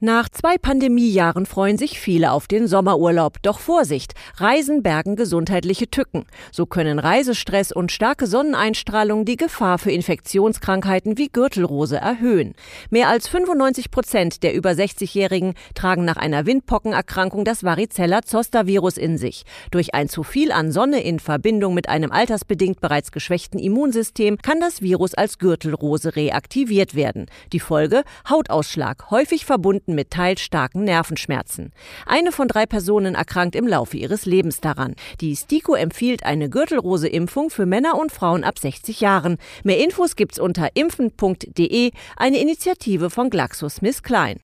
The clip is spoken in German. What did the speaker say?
Nach zwei Pandemiejahren freuen sich viele auf den Sommerurlaub. Doch Vorsicht, Reisen bergen gesundheitliche Tücken. So können Reisestress und starke Sonneneinstrahlung die Gefahr für Infektionskrankheiten wie Gürtelrose erhöhen. Mehr als 95 Prozent der über 60-Jährigen tragen nach einer Windpockenerkrankung das Varicella-Zoster-Virus in sich. Durch ein zu viel an Sonne in Verbindung mit einem altersbedingt bereits geschwächten Immunsystem kann das Virus als Gürtelrose reaktiviert werden. Die Folge? Hautausschlag, häufig verbunden verbunden mit teils starken Nervenschmerzen. Eine von drei Personen erkrankt im Laufe ihres Lebens daran. Die STIKO empfiehlt eine Gürtelrose-Impfung für Männer und Frauen ab 60 Jahren. Mehr Infos gibt's unter impfen.de, eine Initiative von GlaxoSmithKline.